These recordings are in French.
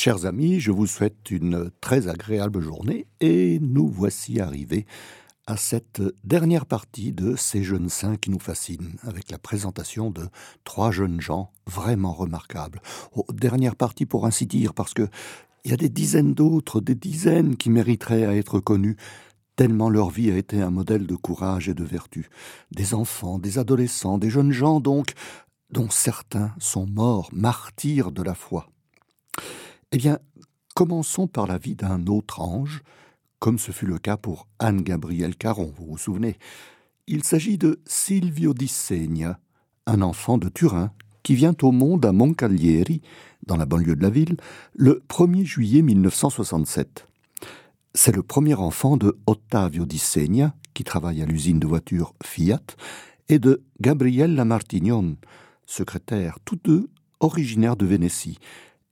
Chers amis, je vous souhaite une très agréable journée et nous voici arrivés à cette dernière partie de ces jeunes saints qui nous fascinent, avec la présentation de trois jeunes gens vraiment remarquables. Oh, dernière partie pour ainsi dire, parce que il y a des dizaines d'autres, des dizaines qui mériteraient à être connus, tellement leur vie a été un modèle de courage et de vertu. Des enfants, des adolescents, des jeunes gens donc, dont certains sont morts, martyrs de la foi. Eh bien, commençons par la vie d'un autre ange, comme ce fut le cas pour Anne-Gabrielle Caron, vous vous souvenez. Il s'agit de Silvio di Segna, un enfant de Turin qui vient au monde à Moncalieri, dans la banlieue de la ville, le 1er juillet 1967. C'est le premier enfant de Ottavio di Segna, qui travaille à l'usine de voitures Fiat, et de Gabriella Lamartignon, secrétaire, tous deux originaires de Vénétie,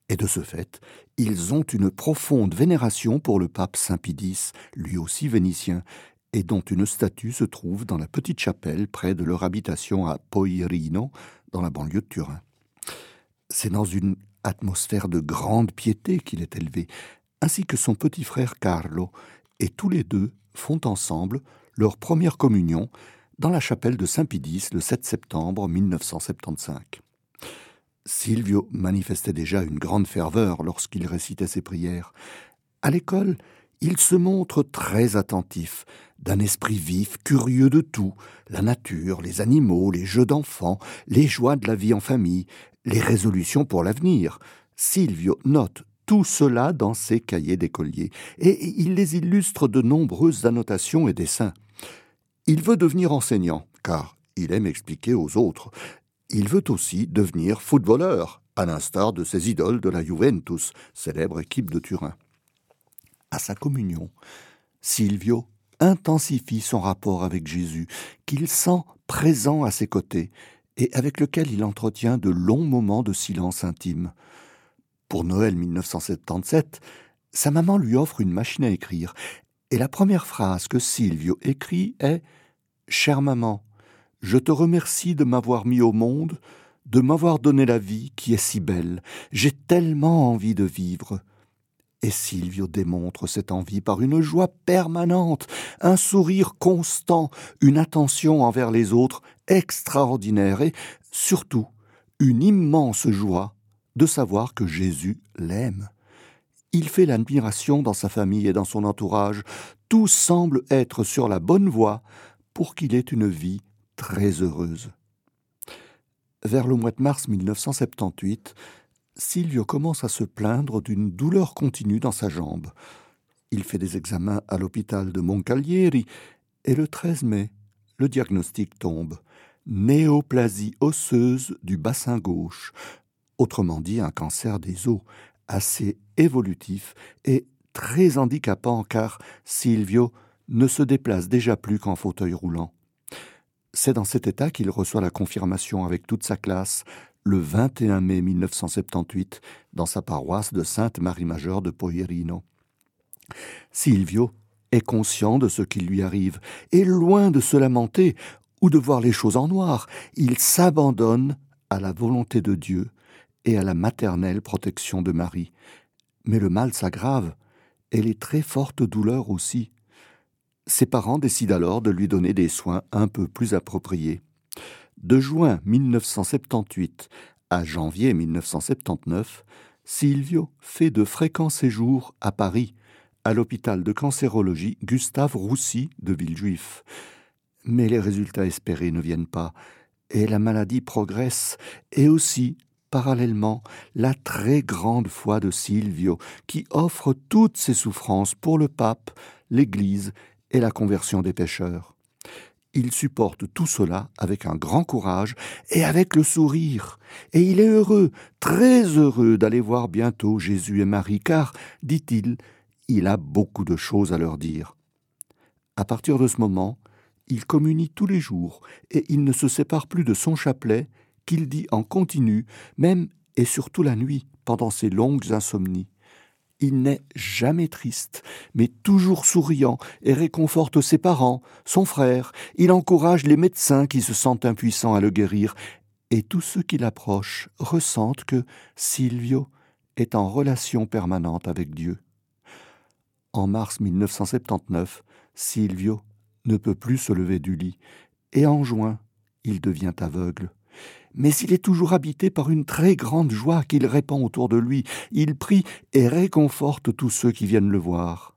et de ce fait, ils ont une profonde vénération pour le pape Saint Pidis, lui aussi vénitien, et dont une statue se trouve dans la petite chapelle près de leur habitation à Poirino, dans la banlieue de Turin. C'est dans une atmosphère de grande piété qu'il est élevé, ainsi que son petit frère Carlo, et tous les deux font ensemble leur première communion dans la chapelle de Saint-Pidis le 7 septembre 1975. Silvio manifestait déjà une grande ferveur lorsqu'il récitait ses prières. À l'école, il se montre très attentif, d'un esprit vif, curieux de tout, la nature, les animaux, les jeux d'enfants, les joies de la vie en famille, les résolutions pour l'avenir. Silvio note tout cela dans ses cahiers d'écolier, et il les illustre de nombreuses annotations et dessins. Il veut devenir enseignant, car il aime expliquer aux autres, il veut aussi devenir footballeur, à l'instar de ses idoles de la Juventus, célèbre équipe de Turin. À sa communion, Silvio intensifie son rapport avec Jésus, qu'il sent présent à ses côtés et avec lequel il entretient de longs moments de silence intime. Pour Noël 1977, sa maman lui offre une machine à écrire, et la première phrase que Silvio écrit est Chère maman, je te remercie de m'avoir mis au monde, de m'avoir donné la vie qui est si belle. J'ai tellement envie de vivre. Et Silvio démontre cette envie par une joie permanente, un sourire constant, une attention envers les autres extraordinaire et, surtout, une immense joie de savoir que Jésus l'aime. Il fait l'admiration dans sa famille et dans son entourage. Tout semble être sur la bonne voie pour qu'il ait une vie très heureuse. Vers le mois de mars 1978, Silvio commence à se plaindre d'une douleur continue dans sa jambe. Il fait des examens à l'hôpital de Moncalieri et le 13 mai, le diagnostic tombe. Néoplasie osseuse du bassin gauche, autrement dit un cancer des os, assez évolutif et très handicapant car Silvio ne se déplace déjà plus qu'en fauteuil roulant. C'est dans cet état qu'il reçoit la confirmation avec toute sa classe le 21 mai 1978 dans sa paroisse de Sainte-Marie-Majeure de Poierino. Silvio est conscient de ce qui lui arrive et loin de se lamenter ou de voir les choses en noir, il s'abandonne à la volonté de Dieu et à la maternelle protection de Marie. Mais le mal s'aggrave et les très fortes douleurs aussi. Ses parents décident alors de lui donner des soins un peu plus appropriés. De juin 1978 à janvier 1979, Silvio fait de fréquents séjours à Paris, à l'hôpital de cancérologie Gustave Roussy de Villejuif. Mais les résultats espérés ne viennent pas, et la maladie progresse, et aussi, parallèlement, la très grande foi de Silvio, qui offre toutes ses souffrances pour le pape, l'Église et la conversion des pécheurs. Il supporte tout cela avec un grand courage et avec le sourire. Et il est heureux, très heureux d'aller voir bientôt Jésus et Marie, car, dit-il, il a beaucoup de choses à leur dire. À partir de ce moment, il communie tous les jours, et il ne se sépare plus de son chapelet, qu'il dit en continu, même et surtout la nuit, pendant ses longues insomnies. Il n'est jamais triste, mais toujours souriant et réconforte ses parents, son frère. Il encourage les médecins qui se sentent impuissants à le guérir. Et tous ceux qui l'approchent ressentent que Silvio est en relation permanente avec Dieu. En mars 1979, Silvio ne peut plus se lever du lit, et en juin, il devient aveugle. Mais il est toujours habité par une très grande joie qu'il répand autour de lui. Il prie et réconforte tous ceux qui viennent le voir.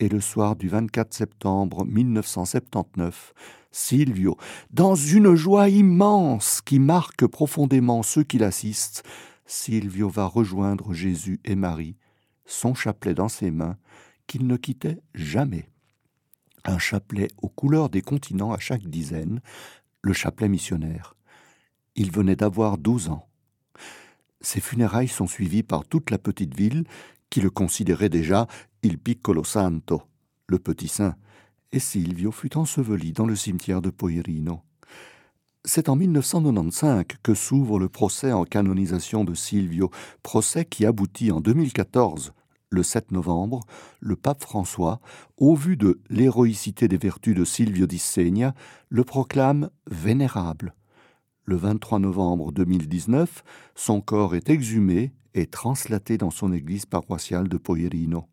Et le soir du 24 septembre 1979, Silvio, dans une joie immense qui marque profondément ceux qui l'assistent, Silvio va rejoindre Jésus et Marie, son chapelet dans ses mains, qu'il ne quittait jamais. Un chapelet aux couleurs des continents à chaque dizaine, le chapelet missionnaire. Il venait d'avoir douze ans. Ses funérailles sont suivies par toute la petite ville, qui le considérait déjà il piccolo santo, le petit saint, et Silvio fut enseveli dans le cimetière de Poirino. C'est en 1995 que s'ouvre le procès en canonisation de Silvio, procès qui aboutit en 2014 le 7 novembre, le pape François, au vu de l'héroïcité des vertus de Silvio d'Issegna, le proclame vénérable. Le 23 novembre 2019, son corps est exhumé et translaté dans son église paroissiale de Poirino.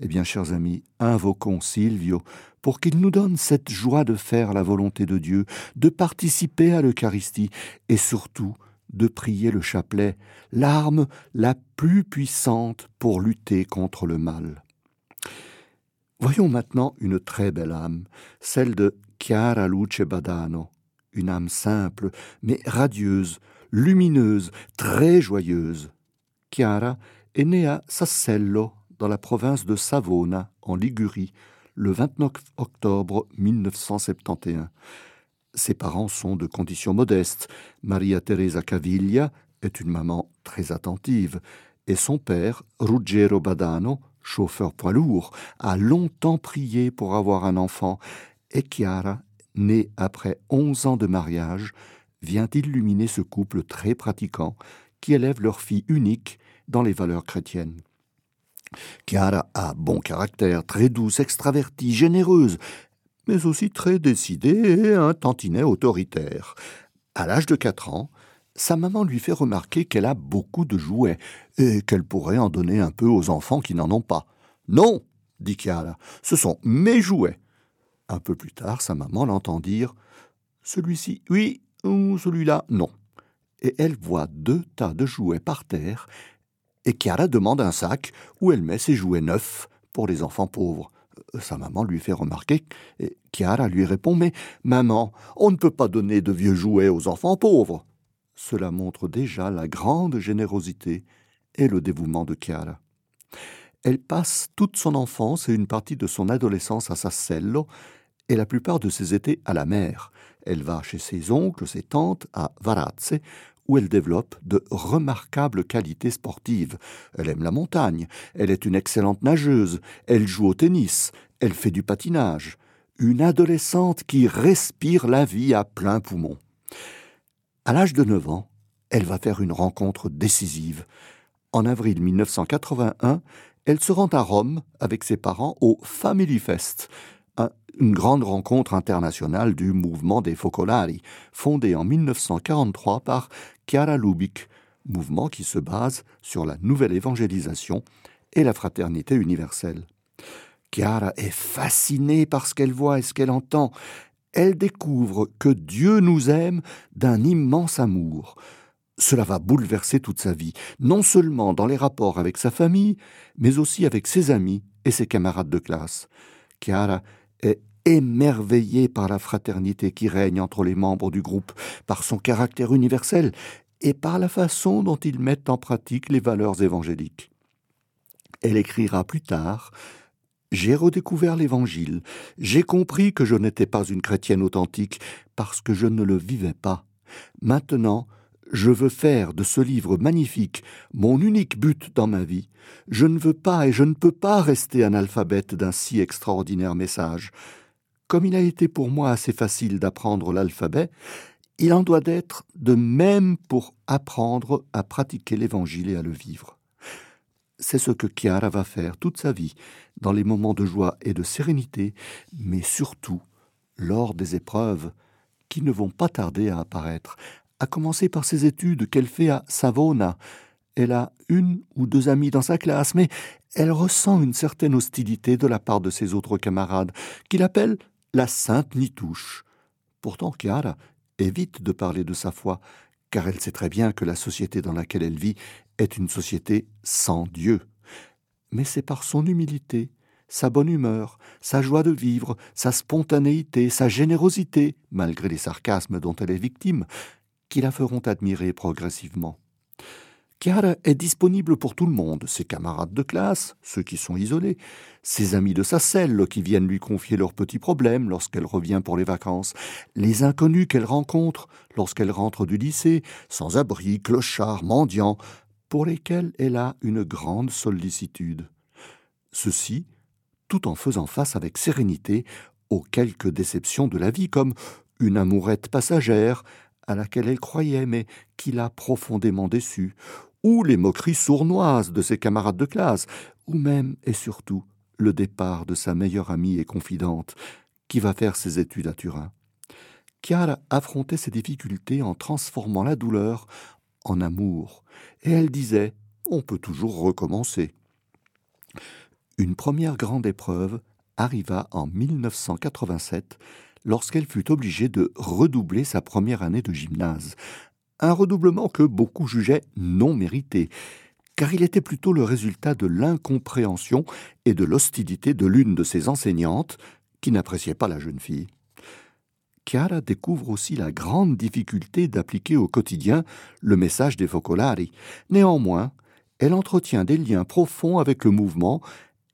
Eh bien, chers amis, invoquons Silvio pour qu'il nous donne cette joie de faire la volonté de Dieu, de participer à l'Eucharistie et surtout de prier le chapelet, l'arme la plus puissante pour lutter contre le mal. Voyons maintenant une très belle âme, celle de Chiara Luce Badano, une âme simple, mais radieuse, lumineuse, très joyeuse. Chiara est née à Sassello, dans la province de Savona, en Ligurie, le 29 octobre 1971. Ses parents sont de conditions modestes. Maria Teresa Caviglia est une maman très attentive, et son père, Ruggero Badano, chauffeur poids lourd, a longtemps prié pour avoir un enfant, et Chiara, née après onze ans de mariage, vient illuminer ce couple très pratiquant qui élève leur fille unique dans les valeurs chrétiennes. Chiara a bon caractère, très douce, extravertie, généreuse, mais aussi très décidée et un tantinet autoritaire. À l'âge de quatre ans, sa maman lui fait remarquer qu'elle a beaucoup de jouets et qu'elle pourrait en donner un peu aux enfants qui n'en ont pas. Non, dit Chiara, ce sont mes jouets. Un peu plus tard, sa maman l'entend dire Celui-ci, oui, ou celui-là, non. Et elle voit deux tas de jouets par terre, et Chiara demande un sac où elle met ses jouets neufs pour les enfants pauvres. Sa maman lui fait remarquer, et Chiara lui répond Mais maman, on ne peut pas donner de vieux jouets aux enfants pauvres. Cela montre déjà la grande générosité et le dévouement de Chiara. Elle passe toute son enfance et une partie de son adolescence à Sassello et la plupart de ses étés à la mer. Elle va chez ses oncles, ses tantes, à Varazze, où elle développe de remarquables qualités sportives. Elle aime la montagne, elle est une excellente nageuse, elle joue au tennis, elle fait du patinage. Une adolescente qui respire la vie à plein poumon. À l'âge de 9 ans, elle va faire une rencontre décisive. En avril 1981, elle se rend à Rome avec ses parents au Family Fest, une grande rencontre internationale du mouvement des Focolari, fondé en 1943 par Chiara Lubic, mouvement qui se base sur la nouvelle évangélisation et la fraternité universelle. Chiara est fascinée par ce qu'elle voit et ce qu'elle entend. Elle découvre que Dieu nous aime d'un immense amour. Cela va bouleverser toute sa vie, non seulement dans les rapports avec sa famille, mais aussi avec ses amis et ses camarades de classe. Chiara est émerveillé par la fraternité qui règne entre les membres du groupe, par son caractère universel et par la façon dont ils mettent en pratique les valeurs évangéliques. Elle écrira plus tard J'ai redécouvert l'Évangile, j'ai compris que je n'étais pas une chrétienne authentique parce que je ne le vivais pas. Maintenant, je veux faire de ce livre magnifique mon unique but dans ma vie. Je ne veux pas et je ne peux pas rester analphabète d'un si extraordinaire message. Comme il a été pour moi assez facile d'apprendre l'alphabet, il en doit d'être de même pour apprendre à pratiquer l'Évangile et à le vivre. C'est ce que Chiara va faire toute sa vie, dans les moments de joie et de sérénité, mais surtout lors des épreuves qui ne vont pas tarder à apparaître, à commencer par ses études qu'elle fait à Savona. Elle a une ou deux amies dans sa classe, mais elle ressent une certaine hostilité de la part de ses autres camarades, qu'il appelle la Sainte Nitouche. Pourtant, Chiara évite de parler de sa foi, car elle sait très bien que la société dans laquelle elle vit est une société sans Dieu. Mais c'est par son humilité, sa bonne humeur, sa joie de vivre, sa spontanéité, sa générosité, malgré les sarcasmes dont elle est victime, qui la feront admirer progressivement. Chiara est disponible pour tout le monde, ses camarades de classe, ceux qui sont isolés, ses amis de sa selle qui viennent lui confier leurs petits problèmes lorsqu'elle revient pour les vacances, les inconnus qu'elle rencontre lorsqu'elle rentre du lycée, sans abri, clochards, mendiants, pour lesquels elle a une grande sollicitude. Ceci, tout en faisant face avec sérénité aux quelques déceptions de la vie, comme une amourette passagère à laquelle elle croyait mais qui l'a profondément déçue, ou les moqueries sournoises de ses camarades de classe, ou même et surtout le départ de sa meilleure amie et confidente, qui va faire ses études à Turin. Chiara affrontait ses difficultés en transformant la douleur en amour, et elle disait On peut toujours recommencer. Une première grande épreuve arriva en 1987 lorsqu'elle fut obligée de redoubler sa première année de gymnase, un redoublement que beaucoup jugeaient non mérité, car il était plutôt le résultat de l'incompréhension et de l'hostilité de l'une de ses enseignantes, qui n'appréciait pas la jeune fille. Chiara découvre aussi la grande difficulté d'appliquer au quotidien le message des Focolari. Néanmoins, elle entretient des liens profonds avec le mouvement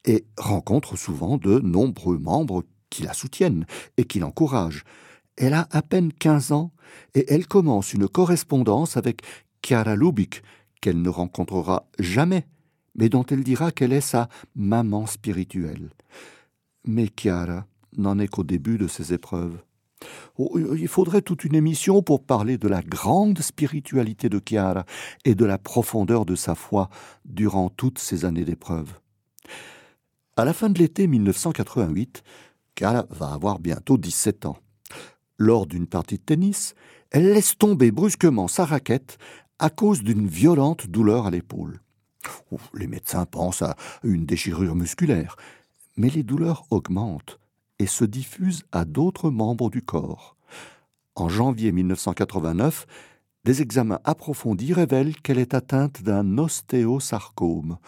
et rencontre souvent de nombreux membres qui la soutiennent et qui l'encouragent. Elle a à peine quinze ans et elle commence une correspondance avec Chiara Lubick, qu'elle ne rencontrera jamais, mais dont elle dira qu'elle est sa maman spirituelle. Mais Chiara n'en est qu'au début de ses épreuves. Oh, il faudrait toute une émission pour parler de la grande spiritualité de Chiara et de la profondeur de sa foi durant toutes ces années d'épreuves. À la fin de l'été 1988, Va avoir bientôt 17 ans. Lors d'une partie de tennis, elle laisse tomber brusquement sa raquette à cause d'une violente douleur à l'épaule. Les médecins pensent à une déchirure musculaire, mais les douleurs augmentent et se diffusent à d'autres membres du corps. En janvier 1989, des examens approfondis révèlent qu'elle est atteinte d'un ostéosarcome,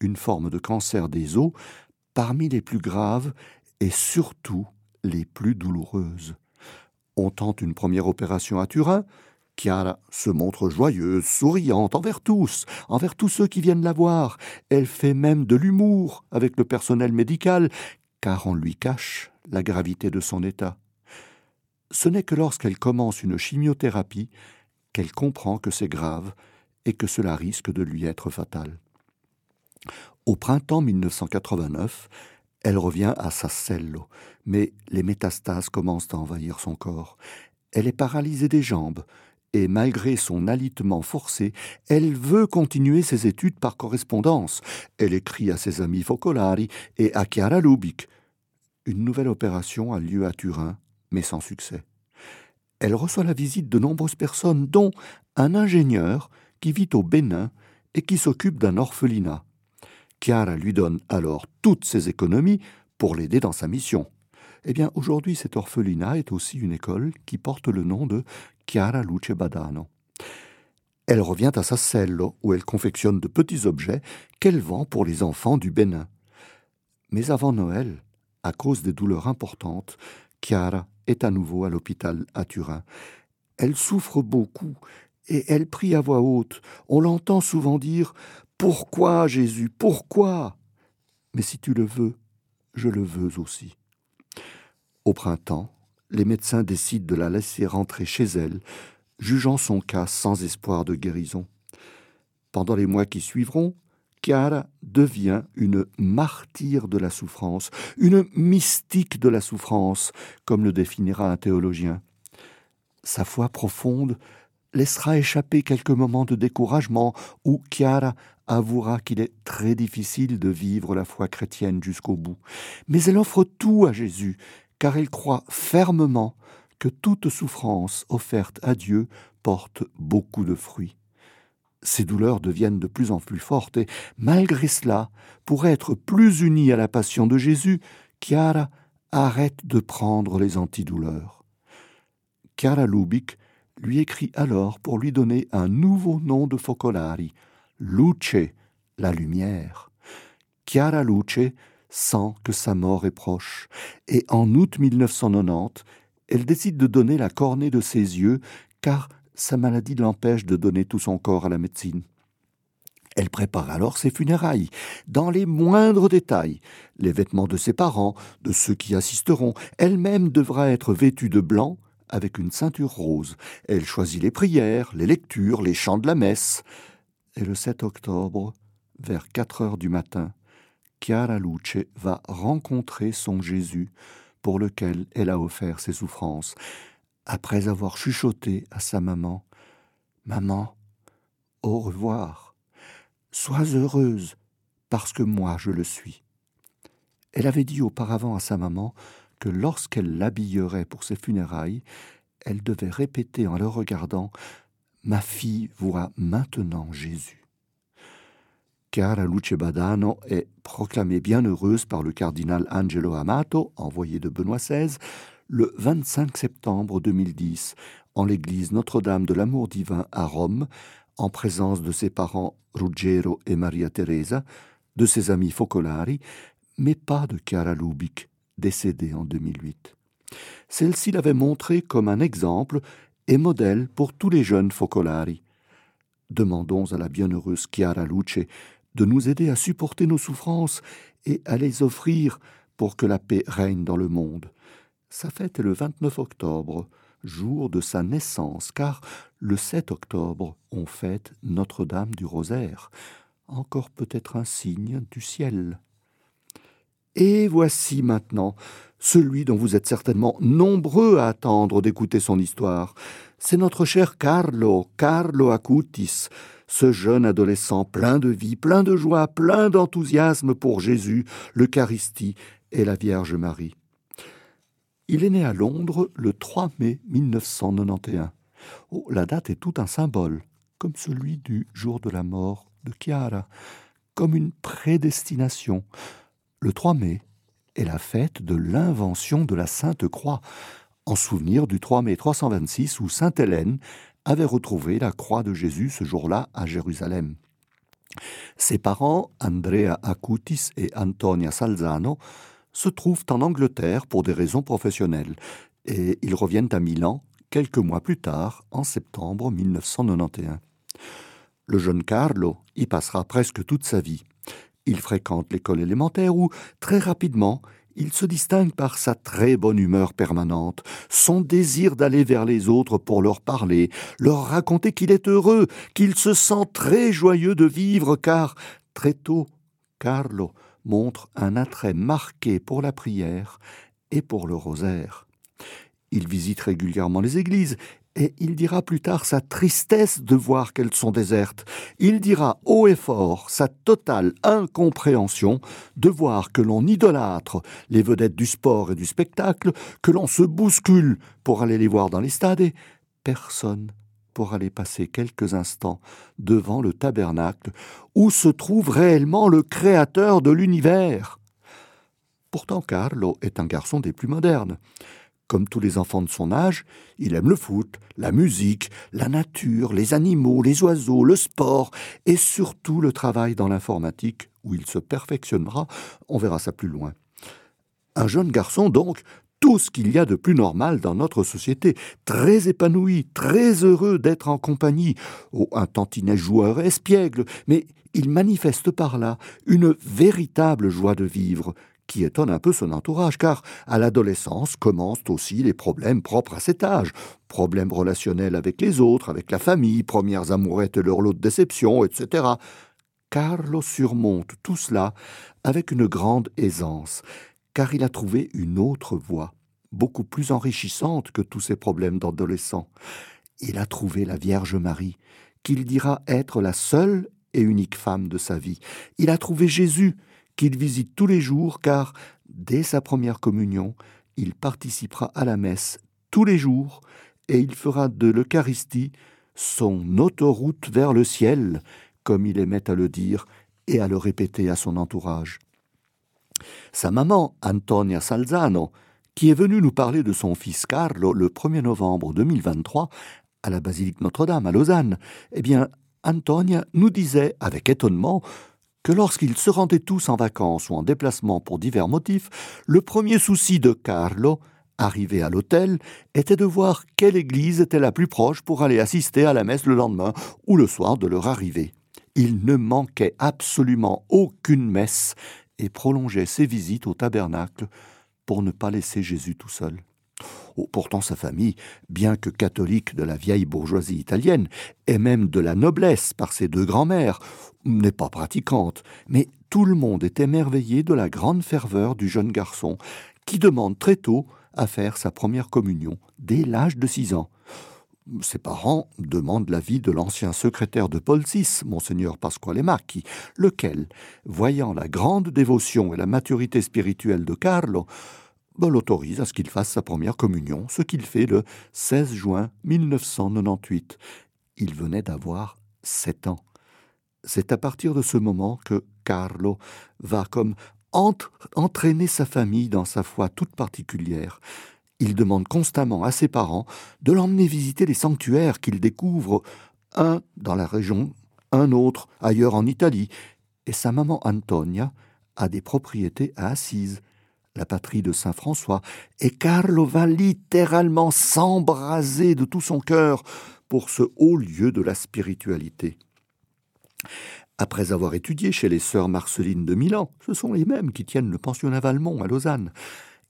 une forme de cancer des os parmi les plus graves et surtout les plus douloureuses. On tente une première opération à Turin. Chiara se montre joyeuse, souriante envers tous, envers tous ceux qui viennent la voir. Elle fait même de l'humour avec le personnel médical, car on lui cache la gravité de son état. Ce n'est que lorsqu'elle commence une chimiothérapie qu'elle comprend que c'est grave et que cela risque de lui être fatal. Au printemps 1989, elle revient à Sassello, mais les métastases commencent à envahir son corps. Elle est paralysée des jambes, et malgré son alitement forcé, elle veut continuer ses études par correspondance. Elle écrit à ses amis Focolari et à Chiara Lubick. Une nouvelle opération a lieu à Turin, mais sans succès. Elle reçoit la visite de nombreuses personnes, dont un ingénieur qui vit au Bénin et qui s'occupe d'un orphelinat. Chiara lui donne alors toutes ses économies pour l'aider dans sa mission. Eh bien, aujourd'hui, cet orphelinat est aussi une école qui porte le nom de Chiara Luce Badano. Elle revient à sa selle où elle confectionne de petits objets qu'elle vend pour les enfants du Bénin. Mais avant Noël, à cause des douleurs importantes, Chiara est à nouveau à l'hôpital à Turin. Elle souffre beaucoup et elle prie à voix haute. On l'entend souvent dire pourquoi, Jésus? Pourquoi? Mais si tu le veux, je le veux aussi. Au printemps, les médecins décident de la laisser rentrer chez elle, jugeant son cas sans espoir de guérison. Pendant les mois qui suivront, Chiara devient une martyre de la souffrance, une mystique de la souffrance, comme le définira un théologien. Sa foi profonde laissera échapper quelques moments de découragement où Chiara avouera qu'il est très difficile de vivre la foi chrétienne jusqu'au bout. Mais elle offre tout à Jésus, car elle croit fermement que toute souffrance offerte à Dieu porte beaucoup de fruits. ses douleurs deviennent de plus en plus fortes et, malgré cela, pour être plus unie à la passion de Jésus, Chiara arrête de prendre les antidouleurs. Chiara Lubic lui écrit alors pour lui donner un nouveau nom de Focolari, Luce, la lumière. Chiara Luce sent que sa mort est proche, et en août 1990, elle décide de donner la cornée de ses yeux, car sa maladie l'empêche de donner tout son corps à la médecine. Elle prépare alors ses funérailles, dans les moindres détails, les vêtements de ses parents, de ceux qui assisteront. Elle-même devra être vêtue de blanc, avec une ceinture rose. Elle choisit les prières, les lectures, les chants de la messe. Et le 7 octobre, vers quatre heures du matin, Chiara Luce va rencontrer son Jésus pour lequel elle a offert ses souffrances, après avoir chuchoté à sa maman Maman, au revoir. Sois heureuse, parce que moi je le suis. Elle avait dit auparavant à sa maman que lorsqu'elle l'habillerait pour ses funérailles, elle devait répéter en le regardant Ma fille voit maintenant Jésus. Chiara Luce Badano est proclamée bienheureuse par le cardinal Angelo Amato, envoyé de Benoît XVI, le 25 septembre 2010, en l'église Notre-Dame de l'Amour divin à Rome, en présence de ses parents Ruggero et Maria Teresa, de ses amis Focolari, mais pas de Chiara Lubic, décédée en 2008. Celle-ci l'avait montré comme un exemple et modèle pour tous les jeunes Focolari. Demandons à la bienheureuse Chiara Luce de nous aider à supporter nos souffrances et à les offrir pour que la paix règne dans le monde. Sa fête est le 29 octobre, jour de sa naissance, car le 7 octobre, on fête Notre-Dame du Rosaire, encore peut-être un signe du ciel. Et voici maintenant celui dont vous êtes certainement nombreux à attendre d'écouter son histoire. C'est notre cher Carlo, Carlo Acutis, ce jeune adolescent plein de vie, plein de joie, plein d'enthousiasme pour Jésus, l'Eucharistie et la Vierge Marie. Il est né à Londres le 3 mai 1991. Oh, la date est tout un symbole, comme celui du jour de la mort de Chiara, comme une prédestination. Le 3 mai est la fête de l'invention de la Sainte Croix, en souvenir du 3 mai 326 où Sainte Hélène avait retrouvé la croix de Jésus ce jour-là à Jérusalem. Ses parents, Andrea Acutis et Antonia Salzano, se trouvent en Angleterre pour des raisons professionnelles, et ils reviennent à Milan quelques mois plus tard, en septembre 1991. Le jeune Carlo y passera presque toute sa vie. Il fréquente l'école élémentaire où, très rapidement, il se distingue par sa très bonne humeur permanente, son désir d'aller vers les autres pour leur parler, leur raconter qu'il est heureux, qu'il se sent très joyeux de vivre, car, très tôt, Carlo montre un attrait marqué pour la prière et pour le rosaire. Il visite régulièrement les églises et il dira plus tard sa tristesse de voir qu'elles sont désertes. Il dira haut et fort sa totale incompréhension de voir que l'on idolâtre les vedettes du sport et du spectacle, que l'on se bouscule pour aller les voir dans les stades et personne pour aller passer quelques instants devant le tabernacle où se trouve réellement le créateur de l'univers. Pourtant Carlo est un garçon des plus modernes. Comme tous les enfants de son âge, il aime le foot, la musique, la nature, les animaux, les oiseaux, le sport et surtout le travail dans l'informatique où il se perfectionnera, on verra ça plus loin. Un jeune garçon donc, tout ce qu'il y a de plus normal dans notre société, très épanoui, très heureux d'être en compagnie, oh, un tantinet joueur espiègle, mais il manifeste par là une véritable joie de vivre qui étonne un peu son entourage, car à l'adolescence commencent aussi les problèmes propres à cet âge. Problèmes relationnels avec les autres, avec la famille, premières amourettes et leur lot de déception, etc. Carlo surmonte tout cela avec une grande aisance, car il a trouvé une autre voie, beaucoup plus enrichissante que tous ces problèmes d'adolescent. Il a trouvé la Vierge Marie, qu'il dira être la seule et unique femme de sa vie. Il a trouvé Jésus, qu'il visite tous les jours, car dès sa première communion, il participera à la messe tous les jours, et il fera de l'Eucharistie son autoroute vers le ciel, comme il aimait à le dire et à le répéter à son entourage. Sa maman, Antonia Salzano, qui est venue nous parler de son fils Carlo le 1er novembre 2023 à la basilique Notre-Dame à Lausanne, eh bien, Antonia nous disait avec étonnement que lorsqu'ils se rendaient tous en vacances ou en déplacement pour divers motifs, le premier souci de Carlo, arrivé à l'hôtel, était de voir quelle église était la plus proche pour aller assister à la messe le lendemain ou le soir de leur arrivée. Il ne manquait absolument aucune messe et prolongeait ses visites au tabernacle pour ne pas laisser Jésus tout seul. Oh, pourtant sa famille, bien que catholique de la vieille bourgeoisie italienne, et même de la noblesse par ses deux grands-mères, n'est pas pratiquante, mais tout le monde est émerveillé de la grande ferveur du jeune garçon, qui demande très tôt à faire sa première communion, dès l'âge de six ans. Ses parents demandent l'avis de l'ancien secrétaire de Paul VI, monseigneur Pasquale Macchi, lequel, voyant la grande dévotion et la maturité spirituelle de Carlo, l'autorise à ce qu'il fasse sa première communion, ce qu'il fait le 16 juin 1998. Il venait d'avoir sept ans. C'est à partir de ce moment que Carlo va comme entraîner sa famille dans sa foi toute particulière. Il demande constamment à ses parents de l'emmener visiter les sanctuaires qu'il découvre, un dans la région, un autre ailleurs en Italie, et sa maman Antonia a des propriétés à Assise, la patrie de Saint François, et Carlo va littéralement s'embraser de tout son cœur pour ce haut lieu de la spiritualité. Après avoir étudié chez les sœurs Marcelines de Milan, ce sont les mêmes qui tiennent le pensionnat Valmont à Lausanne,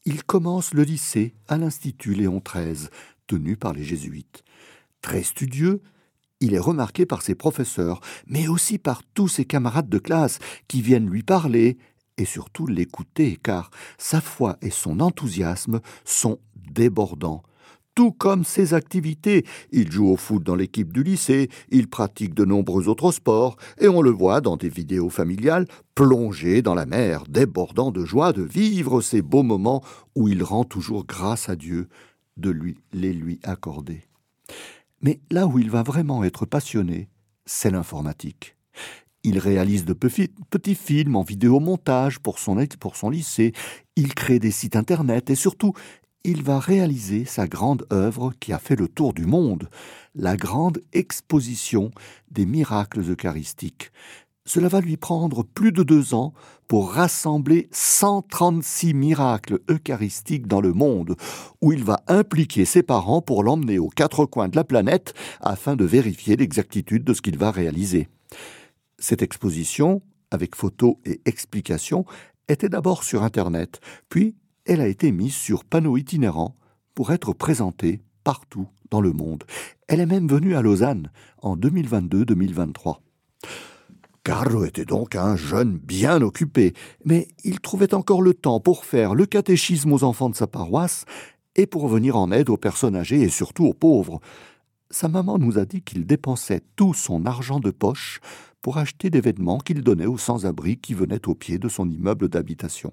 il commence le lycée à l'Institut Léon XIII, tenu par les jésuites. Très studieux, il est remarqué par ses professeurs, mais aussi par tous ses camarades de classe qui viennent lui parler et surtout l'écouter, car sa foi et son enthousiasme sont débordants tout comme ses activités. Il joue au foot dans l'équipe du lycée, il pratique de nombreux autres sports, et on le voit dans des vidéos familiales plongé dans la mer, débordant de joie de vivre ces beaux moments où il rend toujours grâce à Dieu de lui les lui accorder. Mais là où il va vraiment être passionné, c'est l'informatique. Il réalise de petits films en vidéomontage pour son, pour son lycée, il crée des sites internet et surtout il va réaliser sa grande œuvre qui a fait le tour du monde, la grande exposition des miracles eucharistiques. Cela va lui prendre plus de deux ans pour rassembler 136 miracles eucharistiques dans le monde, où il va impliquer ses parents pour l'emmener aux quatre coins de la planète afin de vérifier l'exactitude de ce qu'il va réaliser. Cette exposition, avec photos et explications, était d'abord sur Internet, puis elle a été mise sur panneaux itinérants pour être présentée partout dans le monde. Elle est même venue à Lausanne en 2022-2023. Carlo était donc un jeune bien occupé, mais il trouvait encore le temps pour faire le catéchisme aux enfants de sa paroisse et pour venir en aide aux personnes âgées et surtout aux pauvres. Sa maman nous a dit qu'il dépensait tout son argent de poche pour acheter des vêtements qu'il donnait aux sans-abri qui venaient au pied de son immeuble d'habitation.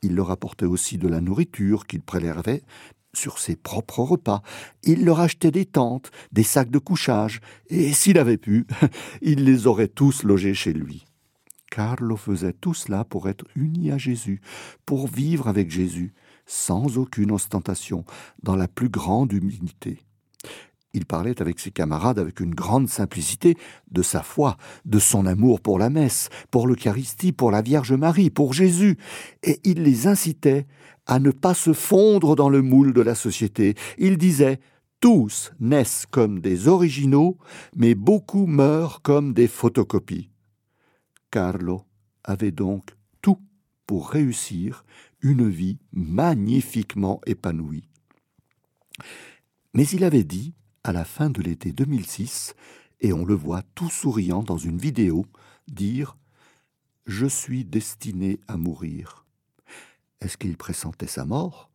Il leur apportait aussi de la nourriture qu'il prélevait sur ses propres repas. Il leur achetait des tentes, des sacs de couchage, et s'il avait pu, il les aurait tous logés chez lui. Carlo faisait tout cela pour être uni à Jésus, pour vivre avec Jésus, sans aucune ostentation, dans la plus grande humilité. Il parlait avec ses camarades avec une grande simplicité de sa foi, de son amour pour la messe, pour l'Eucharistie, pour la Vierge Marie, pour Jésus, et il les incitait à ne pas se fondre dans le moule de la société. Il disait Tous naissent comme des originaux, mais beaucoup meurent comme des photocopies. Carlo avait donc tout pour réussir une vie magnifiquement épanouie. Mais il avait dit à la fin de l'été 2006 et on le voit tout souriant dans une vidéo dire Je suis destiné à mourir. Est-ce qu'il pressentait sa mort?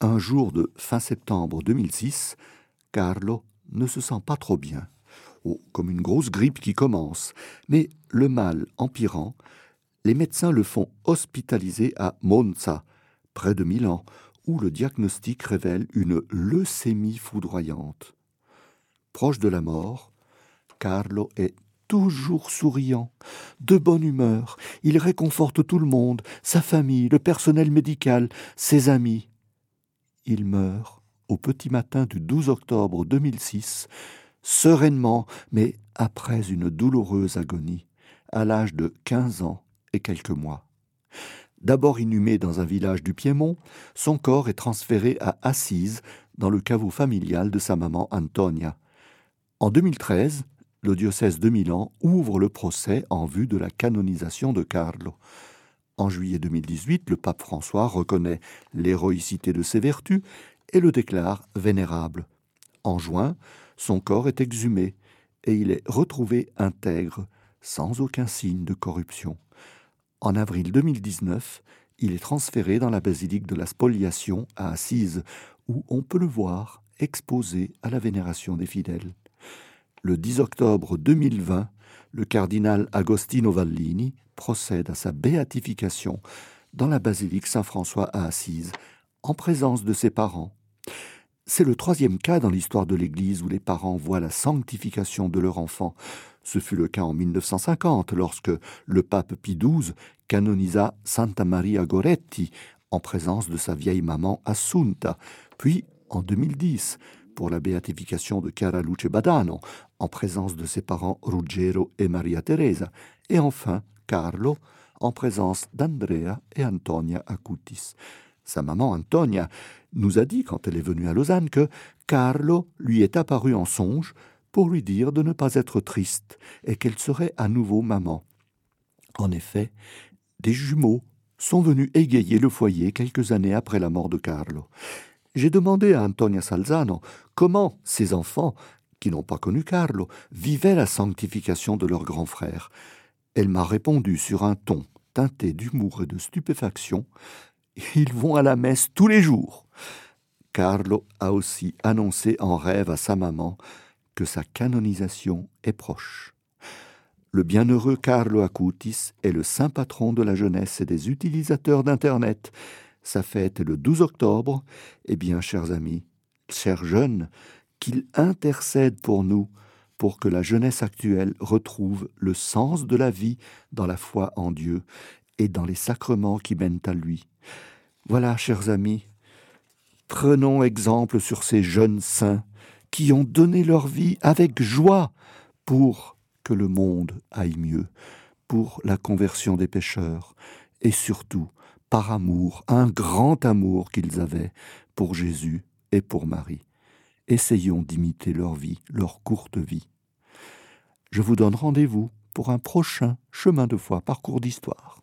Un jour de fin septembre 2006, Carlo ne se sent pas trop bien, oh, comme une grosse grippe qui commence, mais le mal empirant, les médecins le font hospitaliser à Monza, près de Milan, où le diagnostic révèle une leucémie foudroyante. proche de la mort, Carlo est toujours souriant, de bonne humeur, il réconforte tout le monde, sa famille, le personnel médical, ses amis. Il meurt au petit matin du 12 octobre 2006, sereinement, mais après une douloureuse agonie, à l'âge de 15 ans et quelques mois. D'abord inhumé dans un village du Piémont, son corps est transféré à Assise, dans le caveau familial de sa maman Antonia. En 2013, le diocèse de Milan ouvre le procès en vue de la canonisation de Carlo. En juillet 2018, le pape François reconnaît l'héroïcité de ses vertus et le déclare vénérable. En juin, son corps est exhumé et il est retrouvé intègre, sans aucun signe de corruption. En avril 2019, il est transféré dans la basilique de la Spoliation à Assise, où on peut le voir exposé à la vénération des fidèles le 10 octobre 2020, le cardinal Agostino Vallini procède à sa béatification dans la basilique Saint-François à Assise, en présence de ses parents. C'est le troisième cas dans l'histoire de l'Église où les parents voient la sanctification de leur enfant. Ce fut le cas en 1950, lorsque le pape Pie XII canonisa Santa Maria Goretti en présence de sa vieille maman Assunta, puis en 2010, pour la béatification de Chiara Luce Badano, en présence de ses parents Ruggero et Maria Teresa, et enfin Carlo, en présence d'Andrea et Antonia Acutis. Sa maman Antonia nous a dit, quand elle est venue à Lausanne, que Carlo lui est apparu en songe pour lui dire de ne pas être triste et qu'elle serait à nouveau maman. En effet, des jumeaux sont venus égayer le foyer quelques années après la mort de Carlo. J'ai demandé à Antonia Salzano comment ces enfants, qui n'ont pas connu Carlo, vivaient la sanctification de leur grand frère. Elle m'a répondu sur un ton teinté d'humour et de stupéfaction Ils vont à la messe tous les jours. Carlo a aussi annoncé en rêve à sa maman que sa canonisation est proche. Le bienheureux Carlo Acutis est le saint patron de la jeunesse et des utilisateurs d'Internet. Sa fête est le 12 octobre. Eh bien, chers amis, chers jeunes, qu'il intercède pour nous, pour que la jeunesse actuelle retrouve le sens de la vie dans la foi en Dieu et dans les sacrements qui mènent à lui. Voilà, chers amis, prenons exemple sur ces jeunes saints qui ont donné leur vie avec joie pour que le monde aille mieux, pour la conversion des pécheurs, et surtout par amour, un grand amour qu'ils avaient pour Jésus et pour Marie. Essayons d'imiter leur vie, leur courte vie. Je vous donne rendez-vous pour un prochain chemin de foi, parcours d'histoire.